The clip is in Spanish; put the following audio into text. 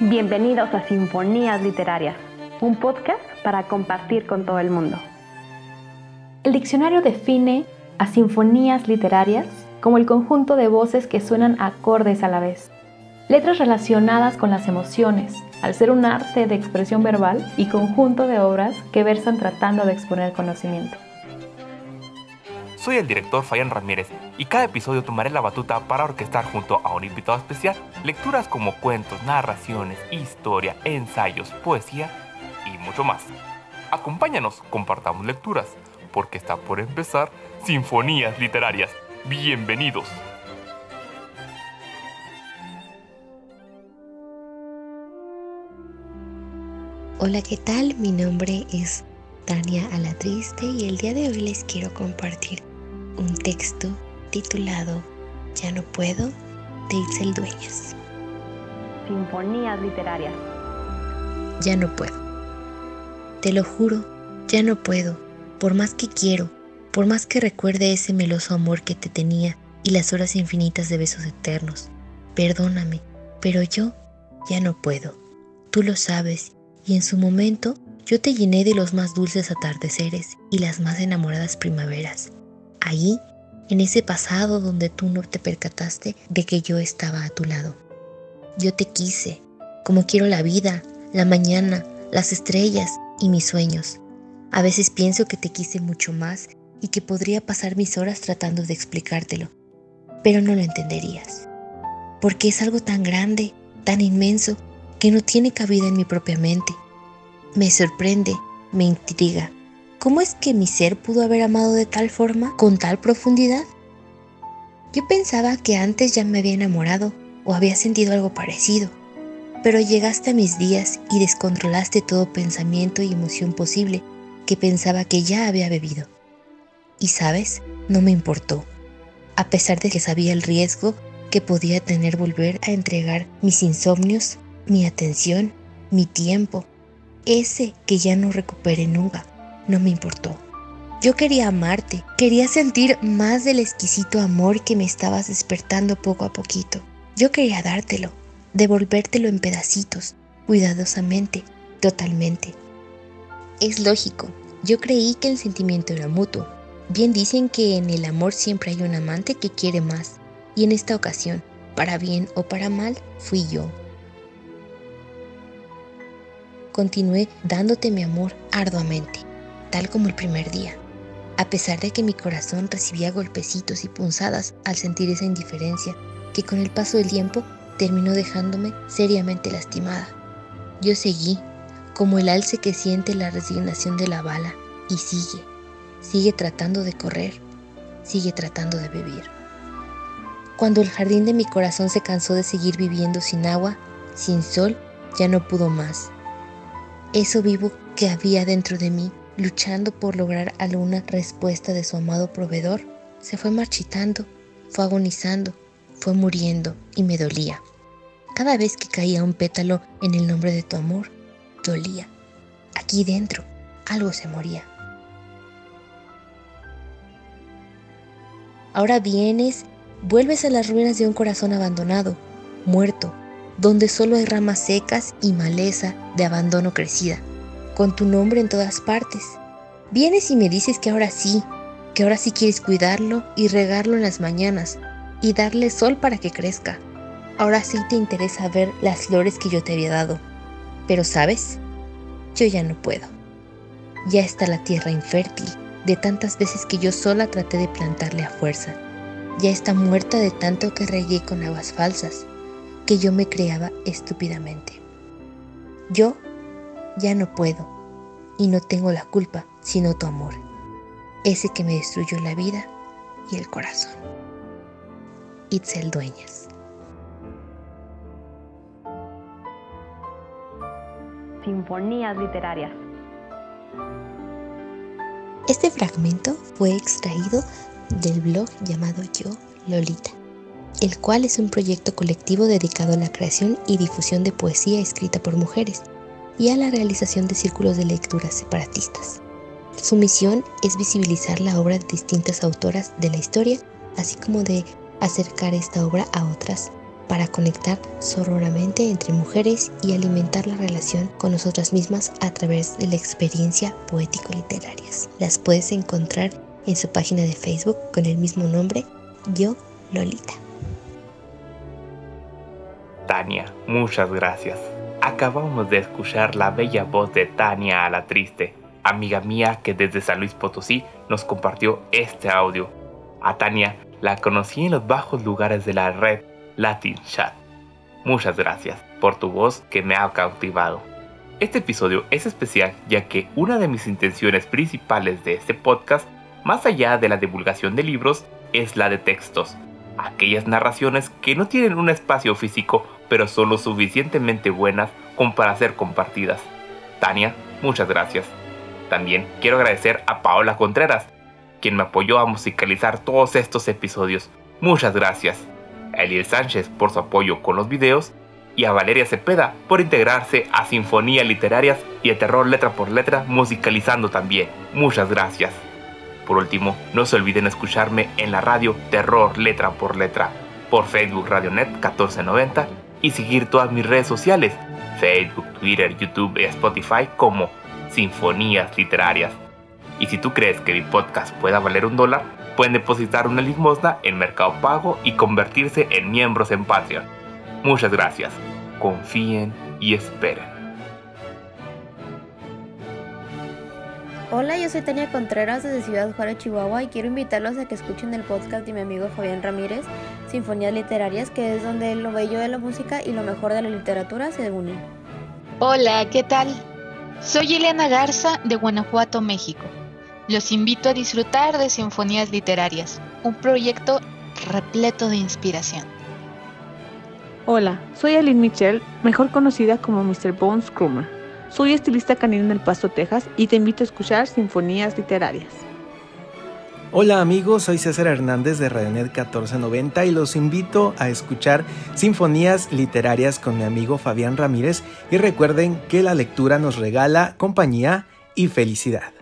Bienvenidos a Sinfonías Literarias, un podcast para compartir con todo el mundo. El diccionario define a sinfonías literarias como el conjunto de voces que suenan acordes a la vez. Letras relacionadas con las emociones, al ser un arte de expresión verbal y conjunto de obras que versan tratando de exponer conocimiento. Soy el director Fayan Ramírez y cada episodio tomaré la batuta para orquestar junto a un invitado especial lecturas como cuentos, narraciones, historia, ensayos, poesía y mucho más. Acompáñanos, compartamos lecturas, porque está por empezar Sinfonías Literarias. Bienvenidos. Hola, ¿qué tal? Mi nombre es Tania Alatriste y el día de hoy les quiero compartir un texto titulado Ya no puedo de Itzel Dueñas. Sinfonías literarias. Ya no puedo. Te lo juro, ya no puedo. Por más que quiero, por más que recuerde ese meloso amor que te tenía y las horas infinitas de besos eternos. Perdóname, pero yo ya no puedo. Tú lo sabes, y en su momento yo te llené de los más dulces atardeceres y las más enamoradas primaveras. Ahí, en ese pasado donde tú no te percataste de que yo estaba a tu lado. Yo te quise, como quiero la vida, la mañana, las estrellas y mis sueños. A veces pienso que te quise mucho más y que podría pasar mis horas tratando de explicártelo, pero no lo entenderías. Porque es algo tan grande, tan inmenso, que no tiene cabida en mi propia mente. Me sorprende, me intriga, ¿Cómo es que mi ser pudo haber amado de tal forma, con tal profundidad? Yo pensaba que antes ya me había enamorado o había sentido algo parecido, pero llegaste a mis días y descontrolaste todo pensamiento y emoción posible que pensaba que ya había bebido. Y sabes, no me importó, a pesar de que sabía el riesgo que podía tener volver a entregar mis insomnios, mi atención, mi tiempo, ese que ya no recuperé nunca no me importó. Yo quería amarte, quería sentir más del exquisito amor que me estabas despertando poco a poquito. Yo quería dártelo, devolvértelo en pedacitos, cuidadosamente, totalmente. Es lógico, yo creí que el sentimiento era mutuo. Bien dicen que en el amor siempre hay un amante que quiere más, y en esta ocasión, para bien o para mal, fui yo. Continué dándote mi amor arduamente tal como el primer día, a pesar de que mi corazón recibía golpecitos y punzadas al sentir esa indiferencia que con el paso del tiempo terminó dejándome seriamente lastimada. Yo seguí, como el alce que siente la resignación de la bala, y sigue, sigue tratando de correr, sigue tratando de vivir. Cuando el jardín de mi corazón se cansó de seguir viviendo sin agua, sin sol, ya no pudo más. Eso vivo que había dentro de mí luchando por lograr alguna respuesta de su amado proveedor, se fue marchitando, fue agonizando, fue muriendo y me dolía. Cada vez que caía un pétalo en el nombre de tu amor, dolía. Aquí dentro, algo se moría. Ahora vienes, vuelves a las ruinas de un corazón abandonado, muerto, donde solo hay ramas secas y maleza de abandono crecida con tu nombre en todas partes. Vienes y me dices que ahora sí, que ahora sí quieres cuidarlo y regarlo en las mañanas y darle sol para que crezca. Ahora sí te interesa ver las flores que yo te había dado. Pero sabes, yo ya no puedo. Ya está la tierra infértil de tantas veces que yo sola traté de plantarle a fuerza. Ya está muerta de tanto que regué con aguas falsas, que yo me creaba estúpidamente. Yo ya no puedo y no tengo la culpa sino tu amor, ese que me destruyó la vida y el corazón. Itzel Dueñas. Sinfonías literarias. Este fragmento fue extraído del blog llamado Yo Lolita, el cual es un proyecto colectivo dedicado a la creación y difusión de poesía escrita por mujeres y a la realización de círculos de lectura separatistas. Su misión es visibilizar la obra de distintas autoras de la historia, así como de acercar esta obra a otras para conectar sororamente entre mujeres y alimentar la relación con nosotras mismas a través de la experiencia poético-literarias. Las puedes encontrar en su página de Facebook con el mismo nombre, Yo Lolita. Tania, muchas gracias. Acabamos de escuchar la bella voz de Tania a la triste, amiga mía que desde San Luis Potosí nos compartió este audio. A Tania la conocí en los bajos lugares de la red Latin Chat. Muchas gracias por tu voz que me ha cautivado. Este episodio es especial ya que una de mis intenciones principales de este podcast, más allá de la divulgación de libros, es la de textos. Aquellas narraciones que no tienen un espacio físico pero son lo suficientemente buenas como para ser compartidas. Tania, muchas gracias. También quiero agradecer a Paola Contreras, quien me apoyó a musicalizar todos estos episodios. Muchas gracias. A Eliel Sánchez por su apoyo con los videos y a Valeria Cepeda por integrarse a Sinfonías Literarias y a Terror Letra por Letra musicalizando también. Muchas gracias. Por último, no se olviden escucharme en la radio Terror Letra por Letra por Facebook Radionet 1490 y seguir todas mis redes sociales, Facebook, Twitter, YouTube y Spotify como Sinfonías Literarias. Y si tú crees que mi podcast pueda valer un dólar, pueden depositar una limosna en Mercado Pago y convertirse en miembros en Patreon. Muchas gracias. Confíen y esperen. Hola, yo soy Tania Contreras desde Ciudad Juárez, Chihuahua y quiero invitarlos a que escuchen el podcast de mi amigo Fabián Ramírez, Sinfonías Literarias, que es donde lo bello de la música y lo mejor de la literatura se unen. Hola, ¿qué tal? Soy Elena Garza de Guanajuato, México. Los invito a disfrutar de Sinfonías Literarias, un proyecto repleto de inspiración. Hola, soy Aline Michelle, mejor conocida como Mr. Bones Krummer. Soy estilista canino en El Pasto, Texas y te invito a escuchar Sinfonías Literarias. Hola amigos, soy César Hernández de Radionet 1490 y los invito a escuchar Sinfonías Literarias con mi amigo Fabián Ramírez y recuerden que la lectura nos regala compañía y felicidad.